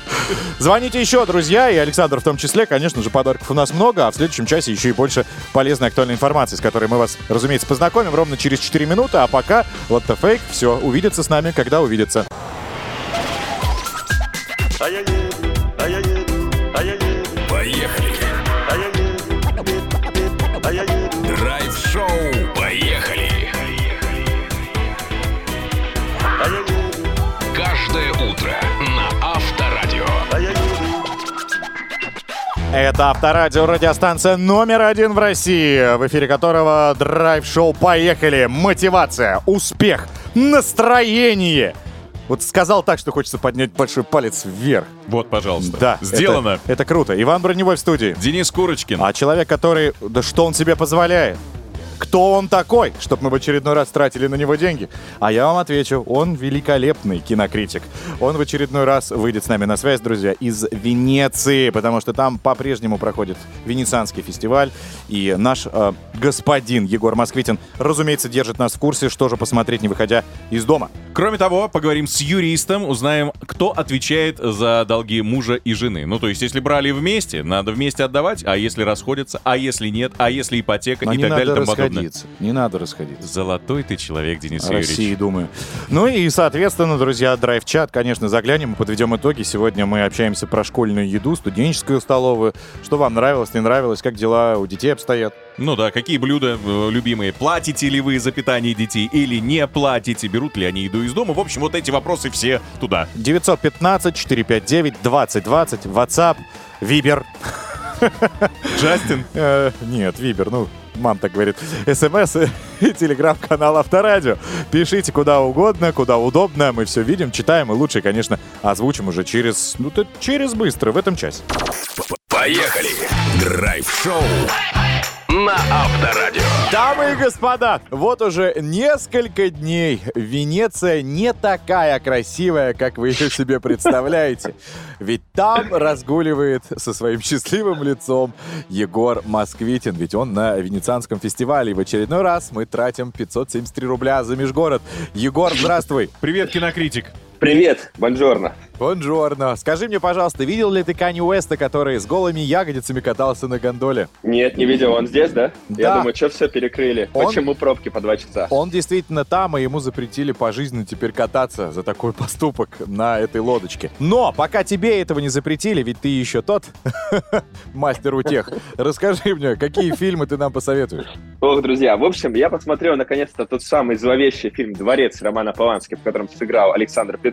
Звоните еще, друзья, и Александр в том числе. Конечно же, подарков у нас много, а в следующем часе еще и больше полезной актуальной информации, с которой мы вас, разумеется, познакомим ровно через 4 минуты. А пока вот the fake. Все, увидится с нами, когда увидится. Поехали. Это Авторадио, радиостанция номер один в России, в эфире которого драйв-шоу «Поехали!» Мотивация, успех, настроение. Вот сказал так, что хочется поднять большой палец вверх. Вот, пожалуйста. Да. Сделано. Это, это круто. Иван Броневой в студии. Денис Курочкин. А человек, который... Да что он себе позволяет? Кто он такой, чтобы мы в очередной раз тратили на него деньги? А я вам отвечу, он великолепный кинокритик. Он в очередной раз выйдет с нами на связь, друзья, из Венеции, потому что там по-прежнему проходит Венецианский фестиваль. И наш э, господин Егор Москвитин, разумеется, держит нас в курсе, что же посмотреть, не выходя из дома. Кроме того, поговорим с юристом, узнаем, кто отвечает за долги мужа и жены. Ну, то есть, если брали вместе, надо вместе отдавать, а если расходятся, а если нет, а если ипотека Но и не так далее тому. Расходиться. Не надо расходиться. Золотой ты человек, Денис России, Юрьевич. думаю. Ну и, соответственно, друзья, драйв-чат, конечно, заглянем и подведем итоги. Сегодня мы общаемся про школьную еду, студенческую столовую. Что вам нравилось, не нравилось, как дела у детей обстоят. Ну да, какие блюда э, любимые? Платите ли вы за питание детей или не платите? Берут ли они еду из дома? В общем, вот эти вопросы все туда. 915-459-2020, WhatsApp, Вибер. Джастин, Э, нет, Вибер, ну, мам так говорит. СМС и телеграм-канал Авторадио. Пишите куда угодно, куда удобно. Мы все видим, читаем и лучше, конечно, озвучим уже через, ну, то через быстро, в этом часе. Поехали. Драйв-шоу на Авторадио. Дамы и господа, вот уже несколько дней Венеция не такая красивая, как вы ее себе представляете. Ведь там разгуливает со своим счастливым лицом Егор Москвитин. Ведь он на Венецианском фестивале. И в очередной раз мы тратим 573 рубля за межгород. Егор, здравствуй. привет, кинокритик. Привет, бонжорно. Бонжорно. Скажи мне, пожалуйста, видел ли ты Канни Уэста, который с голыми ягодицами катался на гондоле? Нет, не видел, он здесь, да? Да. Я думаю, что все перекрыли? Он- Почему пробки по два часа? Он действительно там, и ему запретили пожизненно теперь кататься за такой поступок на этой лодочке. Но пока тебе этого не запретили, ведь ты еще тот мастер утех. Расскажи мне, какие фильмы ты нам посоветуешь? Ох, друзья, в общем, я посмотрел наконец-то тот самый зловещий фильм «Дворец» Романа Полански, в котором сыграл Александр Петров.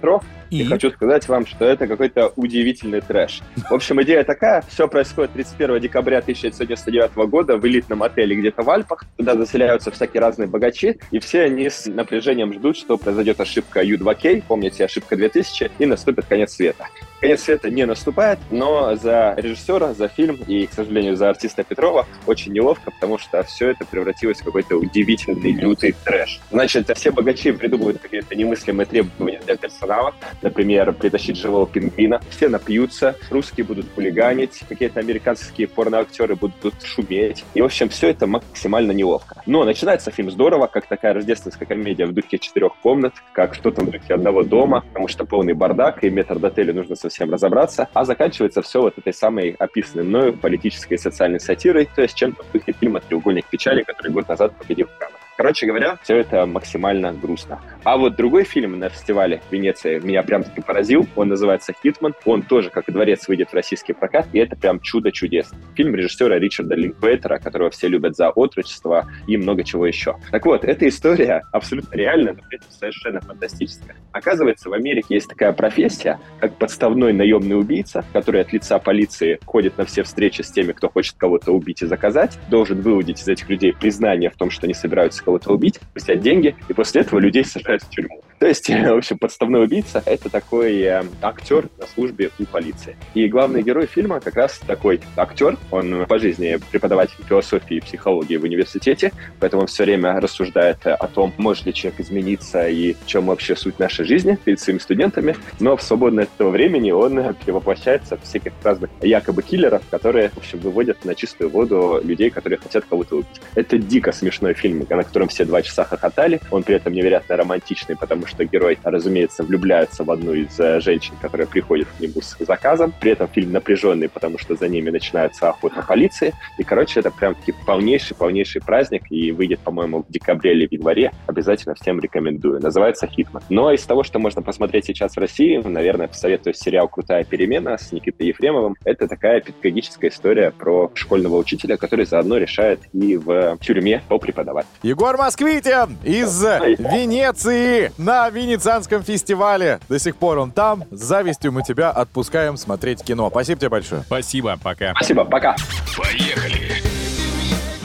И, И? хочу сказать вам, что это какой-то удивительный трэш. В общем, идея такая. Все происходит 31 декабря 1999 года в элитном отеле где-то в Альпах. Туда заселяются всякие разные богачи, и все они с напряжением ждут, что произойдет ошибка U2K, помните, ошибка 2000, и наступит конец света. Конец света не наступает, но за режиссера, за фильм и, к сожалению, за артиста Петрова очень неловко, потому что все это превратилось в какой-то удивительный, лютый трэш. Значит, все богачи придумывают какие-то немыслимые требования для персонала например, притащить живого пингвина. Все напьются, русские будут хулиганить, какие-то американские порноактеры будут шуметь. И, в общем, все это максимально неловко. Но начинается фильм здорово, как такая рождественская комедия в духе четырех комнат, как что-то в духе одного дома, потому что полный бардак, и метрдотелю нужно совсем разобраться. А заканчивается все вот этой самой описанной мною политической и социальной сатирой, то есть чем-то в духе фильма «Треугольник печали», который год назад победил в. Короче говоря, все это максимально грустно. А вот другой фильм на фестивале в Венеции меня прям таки поразил. Он называется «Хитман». Он тоже, как и «Дворец», выйдет в российский прокат, и это прям чудо чудес. Фильм режиссера Ричарда Линквейтера, которого все любят за отрочество и много чего еще. Так вот, эта история абсолютно реальная, но при совершенно фантастическая. Оказывается, в Америке есть такая профессия, как подставной наемный убийца, который от лица полиции ходит на все встречи с теми, кто хочет кого-то убить и заказать, должен выудить из этих людей признание в том, что они собираются кого-то убить, взять деньги, и после этого людей сажают в тюрьму. То есть, в общем, подставной убийца — это такой э, актер на службе у полиции. И главный герой фильма как раз такой актер. Он по жизни преподаватель философии и психологии в университете, поэтому он все время рассуждает о том, может ли человек измениться и в чем вообще суть нашей жизни перед своими студентами. Но в свободное от этого времени он перевоплощается в всяких разных якобы киллеров, которые, в общем, выводят на чистую воду людей, которые хотят кого-то убить. Это дико смешной фильм, на котором все два часа хохотали. Он при этом невероятно романтичный, потому что герой, разумеется, влюбляется в одну из э, женщин, которая приходит к нему с заказом. При этом фильм напряженный, потому что за ними начинается охота полиции. И, короче, это прям таки полнейший-полнейший праздник, и выйдет, по-моему, в декабре или в январе. Обязательно всем рекомендую. Называется «Хитман». Но из того, что можно посмотреть сейчас в России, наверное, посоветую сериал «Крутая перемена» с Никитой Ефремовым. Это такая педагогическая история про школьного учителя, который заодно решает и в тюрьме попреподавать. Егор Москвитин из Венеции на Венецианском фестивале. До сих пор он там. С завистью мы тебя отпускаем смотреть кино. Спасибо тебе большое. Спасибо, пока. Спасибо, пока. Поехали.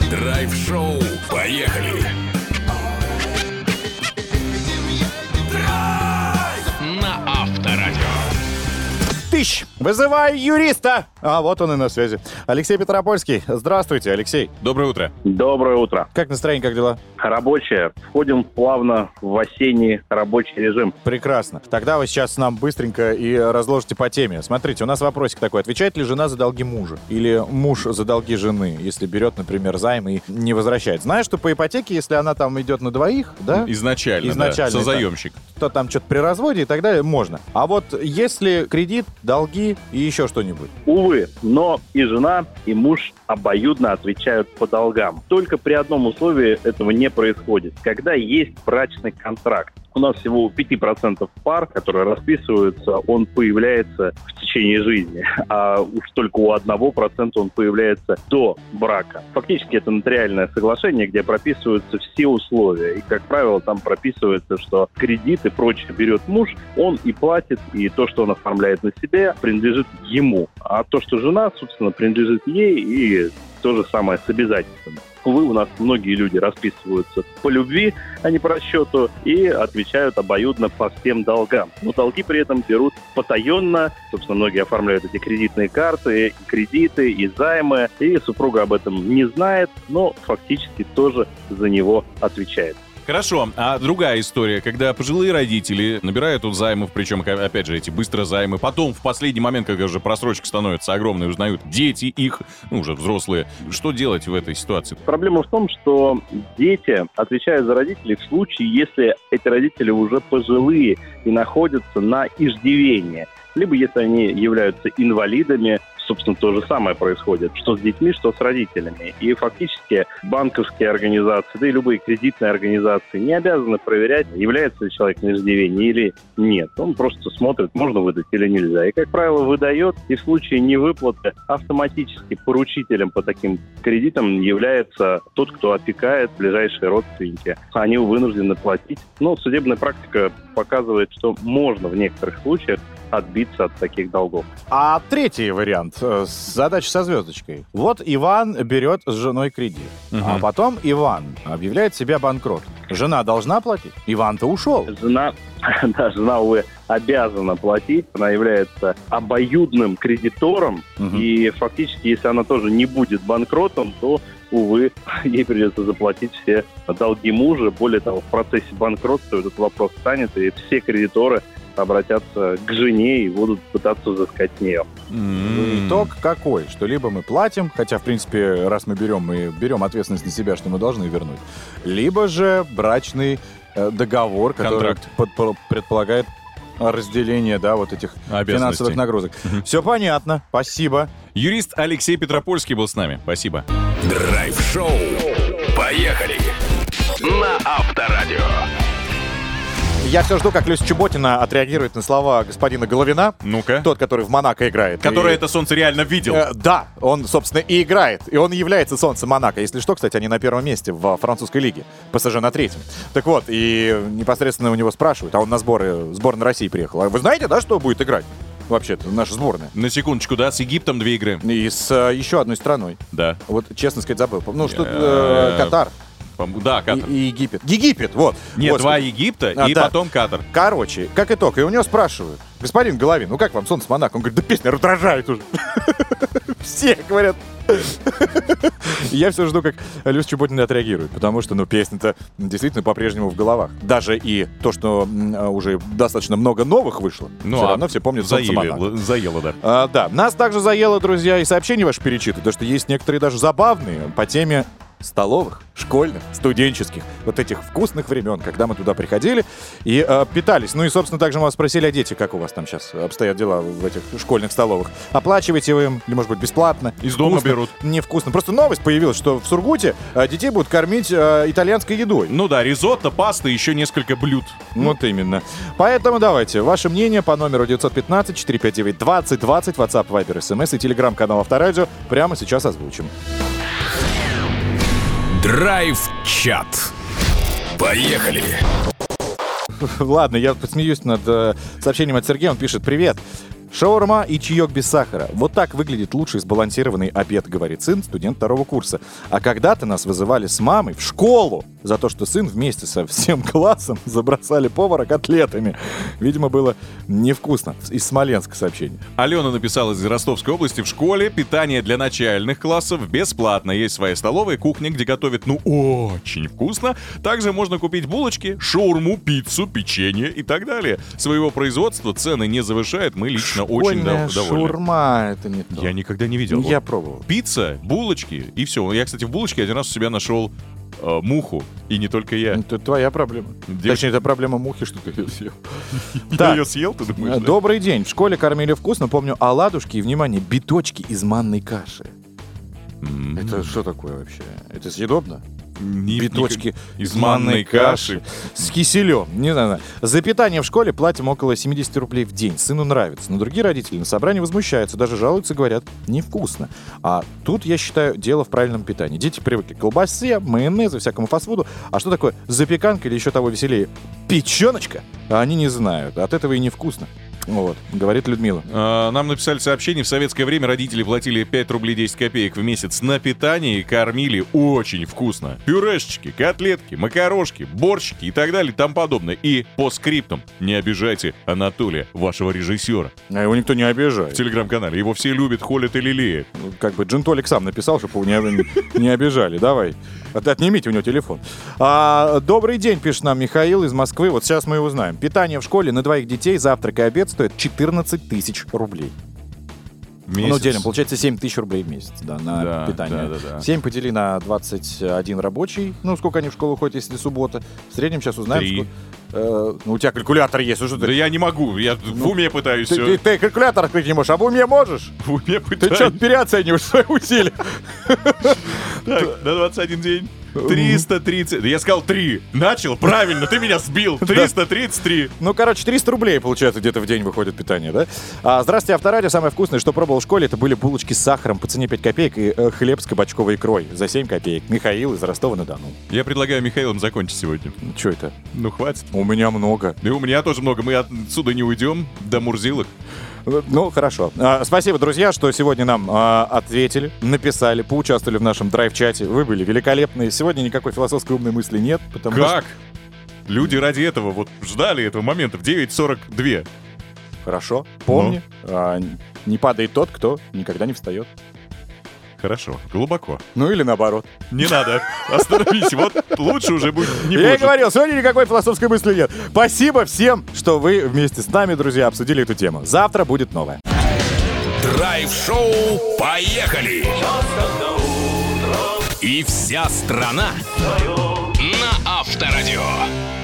Драйв-шоу. Поехали. Тыщ! Вызывай юриста! А вот он и на связи. Алексей Петропольский. Здравствуйте, Алексей. Доброе утро. Доброе утро. Как настроение, как дела? Рабочее. Входим плавно в осенний рабочий режим. Прекрасно. Тогда вы сейчас нам быстренько и разложите по теме. Смотрите, у нас вопросик такой. Отвечает ли жена за долги мужа? Или муж за долги жены, если берет, например, займ и не возвращает? Знаешь, что по ипотеке, если она там идет на двоих, да? Изначально, Изначально, да, да. созаемщик. то там что-то при разводе и так далее, можно. А вот если кредит, долги и еще что-нибудь. Увы, но и жена, и муж обоюдно отвечают по долгам. Только при одном условии этого не происходит. Когда есть брачный контракт. У нас всего у 5% пар, которые расписываются, он появляется в течение жизни, а уж только у 1% он появляется до брака. Фактически это нотариальное соглашение, где прописываются все условия. И, как правило, там прописывается, что кредит и прочее берет муж, он и платит, и то, что он оформляет на себе, принадлежит ему. А то, что жена, собственно, принадлежит ей, и то же самое с обязательствами. Увы, у нас многие люди расписываются по любви, а не по расчету, и отвечают обоюдно по всем долгам. Но долги при этом берут потаенно. Собственно, многие оформляют эти кредитные карты, и кредиты и займы, и супруга об этом не знает, но фактически тоже за него отвечает. Хорошо, а другая история, когда пожилые родители набирают тут займов, причем, опять же, эти быстро займы, потом в последний момент, когда уже просрочка становится огромной, узнают дети их, ну, уже взрослые. Что делать в этой ситуации? Проблема в том, что дети отвечают за родителей в случае, если эти родители уже пожилые и находятся на иждивении. Либо если они являются инвалидами, собственно, то же самое происходит, что с детьми, что с родителями. И фактически банковские организации, да и любые кредитные организации не обязаны проверять, является ли человек на иждивении или нет. Он просто смотрит, можно выдать или нельзя. И, как правило, выдает, и в случае невыплаты автоматически поручителем по таким кредитам является тот, кто опекает ближайшие родственники. Они вынуждены платить. Но судебная практика показывает, что можно в некоторых случаях отбиться от таких долгов. А третий вариант. э, Задача со звездочкой. Вот Иван берет с женой кредит. А потом Иван объявляет себя банкротом. Жена должна платить? Иван-то ушел. Жена, да, жена, увы, обязана платить. Она является обоюдным кредитором. Мгм. И фактически, если она тоже не будет банкротом, то, увы, ей придется заплатить все долги мужа. Более того, в процессе банкротства этот вопрос станет, и все кредиторы обратятся к жене и будут пытаться взыскать с нее. М. Итог какой? Что либо мы платим, хотя, в принципе, раз мы берем, мы берем ответственность на себя, что мы должны вернуть. Либо же брачный э, договор, который под- по- предполагает разделение, да, вот этих финансовых нагрузок. Все понятно, спасибо. Юрист Алексей Петропольский был с нами. Спасибо. Драйв-шоу. Поехали. На Авторадио. Я все жду, как Люся Чеботина отреагирует на слова господина Головина, Ну-ка. тот, который в Монако играет. Который И- это солнце реально видел. Э, да, он, собственно, и играет. И он является солнцем Монако. Если что, кстати, они на первом месте в французской лиге. ПСЖ на третьем. Так вот, и непосредственно у него спрашивают, а он на сборы, сборная России приехал. А вы знаете, да, что будет играть? Вообще-то, наша сборная. На секундочку, да, с Египтом две игры. И с э, еще одной страной. Да. Вот, честно сказать, забыл. Ну, что Э, Катар Да, Катар. и Египет. Египет, вот. Нет, Господи. два Египта А, и да. потом Катар. Короче, как итог, и у него спрашивают, господин Головин, ну как вам солнце Монако? Он говорит, да песня раздражает уже. Все говорят. Я все жду, как Люся Чеботина отреагирует, потому что, ну, песня-то действительно по-прежнему в головах. Даже и то, что а, уже достаточно много новых вышло, Ну, все а равно все помнят. Заело, заело, да. А, да, нас также заело, друзья, и сообщения ваши перечитывают, потому что есть некоторые даже забавные по теме столовых, школьных, студенческих, вот этих вкусных времен, когда мы туда приходили и э, питались. Ну и, собственно, также мы вас спросили о дети, как у вас там сейчас обстоят дела в этих школьных столовых. Оплачиваете вы им, или, может быть, бесплатно? Из дома Вкусно? берут. Невкусно. Просто новость появилась, что в Сургуте э, детей будут кормить э, итальянской едой. Ну да, ризотто, паста, еще несколько блюд. Вот именно. Поэтому давайте, ваше мнение по номеру 915-459-2020, WhatsApp, Viber, SMS и телеграм-канал Авторадио прямо сейчас озвучим. Драйв-чат. Поехали. Ладно, я посмеюсь над э, сообщением от Сергея. Он пишет «Привет». Шаурма и чаек без сахара. Вот так выглядит лучший сбалансированный обед, говорит сын, студент второго курса. А когда-то нас вызывали с мамой в школу за то, что сын вместе со всем классом забросали повара котлетами. Видимо, было невкусно. Из Смоленска сообщение. Алена написала из Ростовской области. В школе питание для начальных классов бесплатно. Есть своя столовая, кухня, где готовят, ну, очень вкусно. Также можно купить булочки, шаурму, пиццу, печенье и так далее. Своего производства цены не завышает. Мы лично очень Школьная дов- довольны. шаурма, это не то. Я никогда не видел. Я Вот пробовал. Пицца, булочки и все. Я, кстати, в булочке один раз у себя нашел э, муху. И не только я. Это твоя проблема. Девушка- Точнее, это проблема мухи, что ты ее съел. Я ее съел, ты думаешь? Э? Добрый день. В школе кормили вкусно. Помню оладушки и, внимание, биточки из манной каши. Это что такое вообще? Это съедобно? Биточки из манной каши. С киселем. Не знаю. За питание в школе платим около 70 рублей в день. Сыну нравится. Но другие родители на собрании возмущаются. Даже жалуются, говорят, невкусно. А тут, я считаю, дело в правильном питании. Дети привыкли к колбасе, майонезу, всякому фастфуду. А что такое запеканка или еще того веселее? Печеночка? Они не знают. От этого и невкусно. Вот, говорит Людмила. А, Нам написали сообщение, в советское время родители платили 5 рублей 10 копеек в месяц на питание и кормили очень вкусно. Пюрешечки, котлетки, макарошки, борщики и так далее и тому подобное. И по скриптам не обижайте Анатолия, вашего режиссера. А его никто не В обижает. телеграм-канале. Его все любят, холят и лелеют. Ну, Как бы Джинтолик сам написал, чтобы его не, не обижали. Давай. От- Отнимите у него телефон. А, добрый день, пишет нам Михаил из Москвы. Вот сейчас мы и узнаем. Питание в школе на двоих детей, завтрак и обед стоит 14 тысяч рублей. Месяц. Ну, делим, получается 7 тысяч рублей в месяц, да, на Да, питание. да, да, да. 7 подели на 21 рабочий. Ну, сколько они в школу ходят, если суббота. В среднем сейчас узнаем. Сколько- Э, ну, у тебя калькулятор есть. ну что Да ты? я не могу, я в уме пытаюсь Ты, ты- ты калькулятор открыть не можешь, а в уме можешь? В уме Ты пытаюсь. что, переоцениваешь свои усилия? Так, на 21 день. 330. Да Я сказал 3. Начал? Правильно, ты меня сбил. 333. Ну, короче, 300 рублей, получается, где-то в день выходит питание, да? А, здравствуйте, Авторадио. Самое вкусное, что пробовал в школе, это были булочки с сахаром по цене 5 копеек и э, хлеб с кабачковой икрой за 7 копеек. Михаил из Ростова-на-Дону. Я предлагаю Михаилом закончить сегодня. Что это? Ну, хватит. У меня много. И у меня тоже много. Мы отсюда не уйдем до Мурзилок. Ну, хорошо. А, спасибо, друзья, что сегодня нам а, ответили, написали, поучаствовали в нашем драйв-чате. Вы были великолепны. Сегодня никакой философской умной мысли нет, потому что... Как? Люди ради этого вот ждали этого момента в 9.42. Хорошо. Помни, а, не падает тот, кто никогда не встает. Хорошо, глубоко. Ну или наоборот. Не надо, остановись, вот лучше уже будет не Я и говорил, сегодня никакой философской мысли нет. Спасибо всем, что вы вместе с нами, друзья, обсудили эту тему. Завтра будет новое. Драйв-шоу «Поехали!» И вся страна на Авторадио.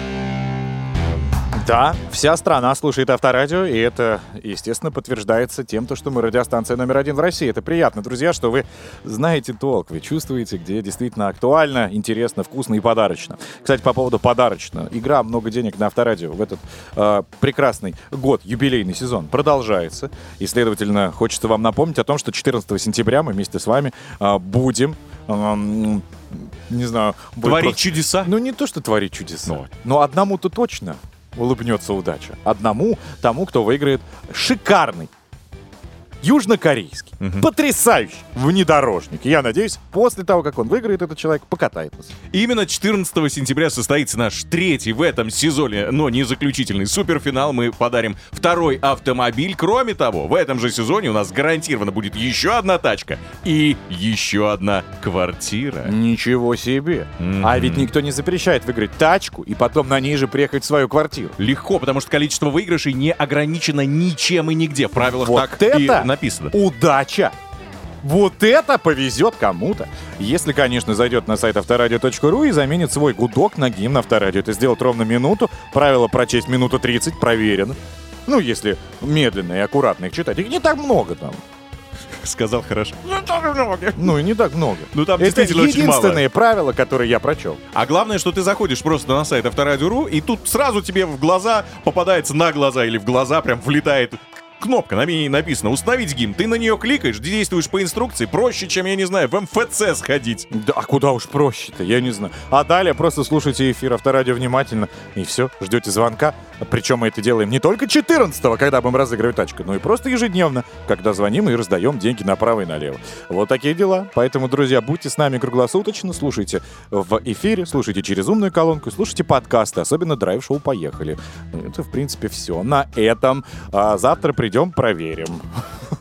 Да, вся страна слушает авторадио, и это, естественно, подтверждается тем, то, что мы радиостанция номер один в России. Это приятно, друзья, что вы знаете толк, вы чувствуете, где действительно актуально, интересно, вкусно и подарочно. Кстати, по поводу подарочно. Игра «Много денег» на авторадио в этот э, прекрасный год, юбилейный сезон, продолжается. И, следовательно, хочется вам напомнить о том, что 14 сентября мы вместе с вами э, будем... эм, не знаю... Творить просто- чудеса? ну, не то, что творить чудеса. Ну. Но одному-то точно улыбнется удача. Одному тому, кто выиграет шикарный южнокорейский, потрясающий внедорожник. Я надеюсь, после того, как он выиграет, этот человек покатает нас. Именно 14 сентября состоится наш третий в этом сезоне, но не заключительный суперфинал. Мы подарим второй автомобиль. Кроме того, в этом же сезоне у нас гарантированно будет еще одна тачка и еще одна квартира. Ничего себе. А ведь никто не запрещает выиграть тачку и потом на ней же приехать в свою квартиру. Легко, потому что количество выигрышей не ограничено ничем и нигде. В правилах Вот так это и написано. Удача! Вот это повезет кому-то. Если, конечно, зайдет на сайт авторадио.ру и заменит свой гудок на гимн авторадио. Это сделать ровно минуту. Правило прочесть минуту 30 проверено. Ну, если медленно и аккуратно их читать. Их не так много там. Сказал хорошо. Ну, и не так много. Ну, там Это действительно очень мало. единственные правила, которые я прочел. А главное, что ты заходишь просто на сайт Авторадио.ру, и тут сразу тебе в глаза попадается на глаза или в глаза прям влетает кнопка, на ней написано «Установить гимн». Ты на нее кликаешь, действуешь по инструкции, проще, чем, я не знаю, в МФЦ сходить. Да, а куда уж проще-то, я не знаю. А далее просто слушайте эфир Авторадио внимательно, и все, ждете звонка. Причем мы это делаем не только 14-го, когда будем разыгрывать тачку, но и просто ежедневно, когда звоним и раздаем деньги направо и налево. Вот такие дела. Поэтому, друзья, будьте с нами круглосуточно, слушайте в эфире, слушайте через умную колонку, слушайте подкасты, особенно драйв-шоу «Поехали». Это, в принципе, все. На этом а, завтра придем, проверим.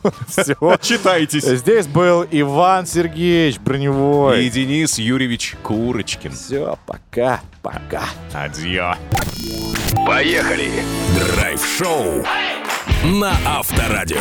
Все. Читайтесь. Здесь был Иван Сергеевич Броневой. И Денис Юрьевич Курочкин. Все, пока, пока. Адьё. Поехали! Драйв-шоу на Авторадио.